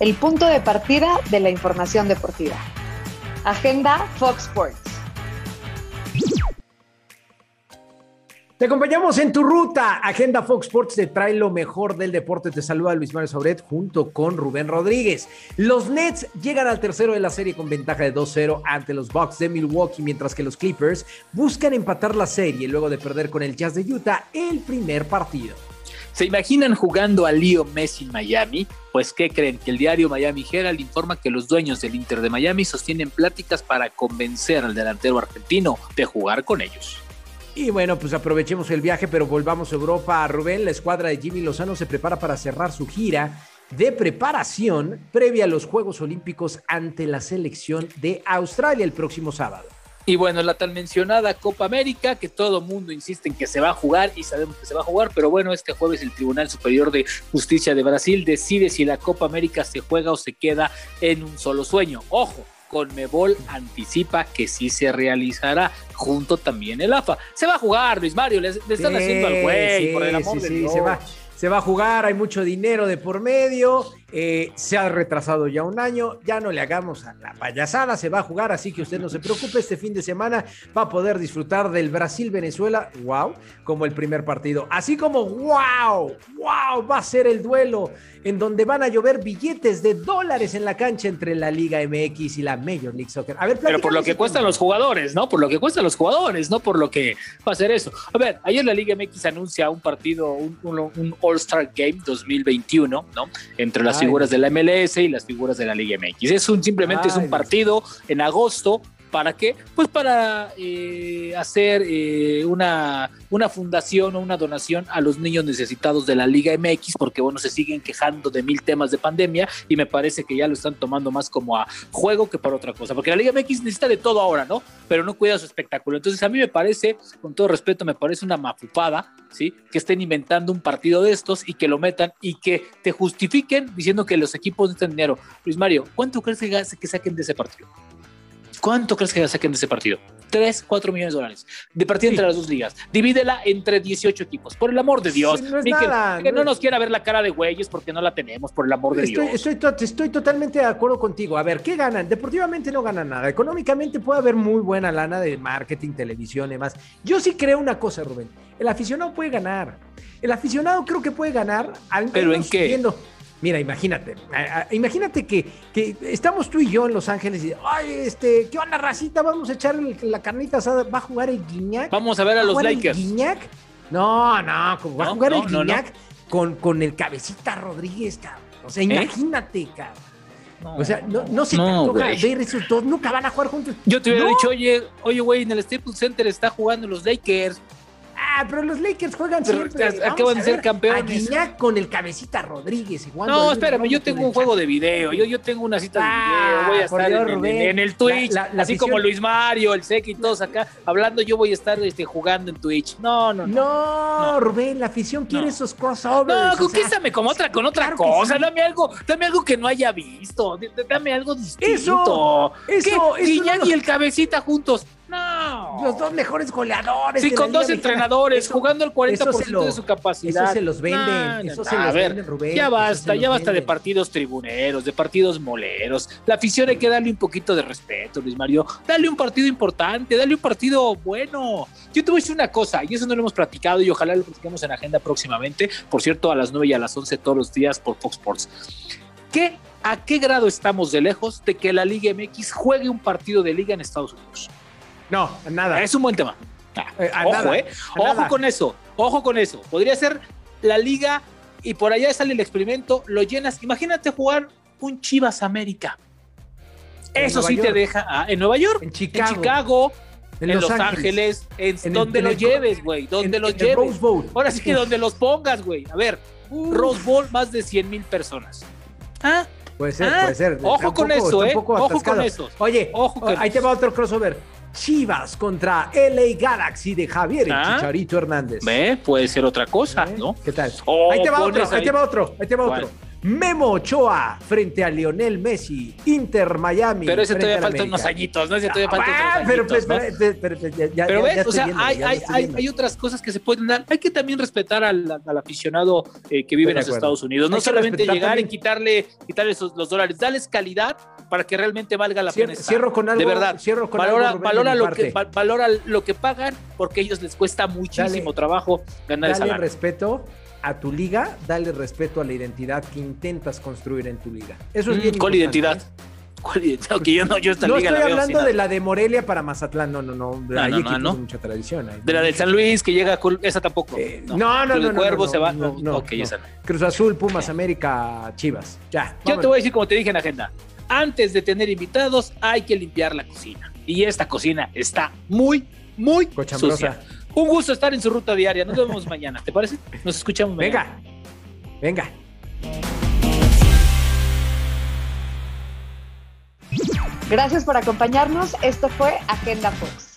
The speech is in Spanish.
el punto de partida de la información deportiva. Agenda Fox Sports. Te acompañamos en tu ruta. Agenda Fox Sports te trae lo mejor del deporte. Te saluda Luis Mario Sauret junto con Rubén Rodríguez. Los Nets llegan al tercero de la serie con ventaja de 2-0 ante los Bucks de Milwaukee, mientras que los Clippers buscan empatar la serie luego de perder con el Jazz de Utah el primer partido. ¿Se imaginan jugando a Leo Messi en Miami? Pues, ¿qué creen? Que el diario Miami Herald informa que los dueños del Inter de Miami sostienen pláticas para convencer al delantero argentino de jugar con ellos. Y bueno, pues aprovechemos el viaje, pero volvamos a Europa. Rubén, la escuadra de Jimmy Lozano se prepara para cerrar su gira de preparación previa a los Juegos Olímpicos ante la selección de Australia el próximo sábado. Y bueno, la tan mencionada Copa América, que todo mundo insiste en que se va a jugar y sabemos que se va a jugar, pero bueno, este jueves el Tribunal Superior de Justicia de Brasil decide si la Copa América se juega o se queda en un solo sueño. Ojo, Conmebol anticipa que sí se realizará, junto también el AFA. Se va a jugar, Luis Mario, le, están haciendo al güey, por el amor de Dios. Se va, se va a jugar, hay mucho dinero de por medio, eh, se ha retrasado ya un año, ya no le hagamos a la payasada, se va a jugar, así que usted no se preocupe, este fin de semana va a poder disfrutar del Brasil-Venezuela, wow, como el primer partido, así como wow, wow, va a ser el duelo en donde van a llover billetes de dólares en la cancha entre la Liga MX y la Major League Soccer. A ver, Pero por lo que cuestan los jugadores, ¿no? Por lo que cuestan los jugadores, no por lo que va a ser eso. A ver, ayer la Liga MX anuncia un partido, un, un All-Star Game 2021, ¿no? Entre las figuras de la MLS y las figuras de la Liga MX. Es un simplemente es un partido en agosto ¿Para qué? Pues para eh, hacer eh, una, una fundación o una donación a los niños necesitados de la Liga MX, porque bueno, se siguen quejando de mil temas de pandemia y me parece que ya lo están tomando más como a juego que para otra cosa, porque la Liga MX necesita de todo ahora, ¿no? Pero no cuida su espectáculo. Entonces a mí me parece, con todo respeto, me parece una mafupada, ¿sí? Que estén inventando un partido de estos y que lo metan y que te justifiquen diciendo que los equipos necesitan dinero. Luis Mario, ¿cuánto crees que saquen de ese partido? ¿Cuánto crees que saquen de ese partido? 3, 4 millones de dólares de partido entre las dos ligas. Divídela entre 18 equipos. Por el amor de Dios. no que no, nos quiera ver la cara de güeyes porque no la tenemos, por el amor de Dios. Estoy, estoy totalmente de acuerdo contigo. A ver, ¿qué ganan? Deportivamente no ganan nada. Económicamente puede haber muy buena lana de marketing, televisión y demás. Yo sí creo una cosa, Rubén. El aficionado puede ganar. El aficionado creo que puede ganar. Al ¿Pero en qué? Mira, imagínate, imagínate que, que, estamos tú y yo en Los Ángeles y, ay, este, ¿qué onda, racita? Vamos a echar la carnita asada, ¿va a jugar el Guiñac? Vamos a ver a los Lakers. El Guiñac? No, no, va a jugar el Guiñac Con, con el cabecita Rodríguez, cabrón. O sea, ¿Eh? imagínate, cabrón. o sea, no, no se no, ver esos dos, nunca van a jugar juntos. Yo te hubiera dicho, oye, oye, güey, en el Staples Center está jugando los Lakers. Ah, pero los Lakers juegan siempre. Acaban de ser campeones. A con el cabecita Rodríguez. Igual no, espérame, yo tengo un juego de video. Yo, yo tengo una cita de video. Voy a estar en, el Twitch. así como Luis Mario, el Seki y todos acá hablando. Yo voy a estar este, jugando en Twitch. No, no, no. No, Rubén, la afición quiere esos crossovers. No, conquístame como otra, con otra cosa. Dame algo, dame algo que no haya visto. Dame algo distinto. Eso, eso. Y el cabecita juntos. No. Los dos mejores goleadores. Sí, con dos entrenadores, jugando el 40% de su capacidad. Eso se los venden. eso se los venden, Rubén. Ya basta, ya basta de partidos tribuneros, de partidos moleros. La afición hay que darle un poquito de respeto, Luis Mario. Dale un partido importante, dale un partido bueno. Yo te voy a decir una cosa, y eso no lo hemos platicado, y ojalá lo platiquemos en agenda próximamente. Por cierto, a las 9 y a las 11 todos los días por Fox Sports. ¿Qué, ¿A qué grado estamos de lejos de que la Liga MX juegue un partido de liga en Estados Unidos? No, nada. Es un buen tema. Eh, ojo, eh. Ojo con eso. Ojo con eso. Podría ser la liga y por allá sale el experimento, lo llenas. Imagínate jugar un Chivas América. Eso sí te deja ah, en Nueva York, en Chicago, en, Los, Ángeles, en, donde lo lleves, güey, donde los lleves. Ahora sí que donde los pongas, güey. A ver, Rose Bowl, más de 100 mil personas. ¿Ah? Puede ser, puede ser. Ojo con eso, eh. Ojo con eso. Oye, ojo ahí te va otro crossover. Chivas contra LA Galaxy de Javier ah. Chicharito Hernández. Puede ser otra cosa, ¿no? ¿Qué tal? ahí te va otro, ahí te va otro, ahí te va otro. Memo Ochoa frente a Lionel Messi, Inter Miami. Pero ese todavía al falta unos añitos, ¿no? Ese todavía falta unos pero, añitos, pero, ves, o sea, hay, hay, otras cosas que se pueden dar. Hay que también respetar al, al aficionado eh, que vive en los. Estados Unidos. No solamente llegar y quitarle, quitarle los dólares. Dales calidad para que realmente valga la pena. cierro con algo, De verdad. cierro con valora, valora lo que, va- valora lo que pagan porque a ellos les cuesta muchísimo trabajo ganar Dale lana. respeto a tu liga, dale respeto a la identidad que intentas construir en tu liga. Eso es bien Mm, ¿Cuál importante, identidad? ¿eh? ¿Cuál identidad? Yo no, yo esta No liga estoy la veo hablando de nada. la de Morelia para Mazatlán, no, no, no. No, Hay no, no, equipos no. de mucha tradición. ahí. De la del San Luis que llega esa tampoco. Eh, no, no, no, no, Cuervo se va. no, no, ok, no. esa. Cruz Azul, Pumas, América, Chivas. Ya. Yo vámonos. te voy a decir, como te dije en agenda, antes de tener invitados hay que limpiar la cocina. Y esta cocina está muy, muy Cochambrosa. sucia. Un gusto estar en su ruta diaria. Nos vemos mañana, ¿te parece? Nos escuchamos mañana. Venga, venga. Gracias por acompañarnos. Esto fue Agenda Fox.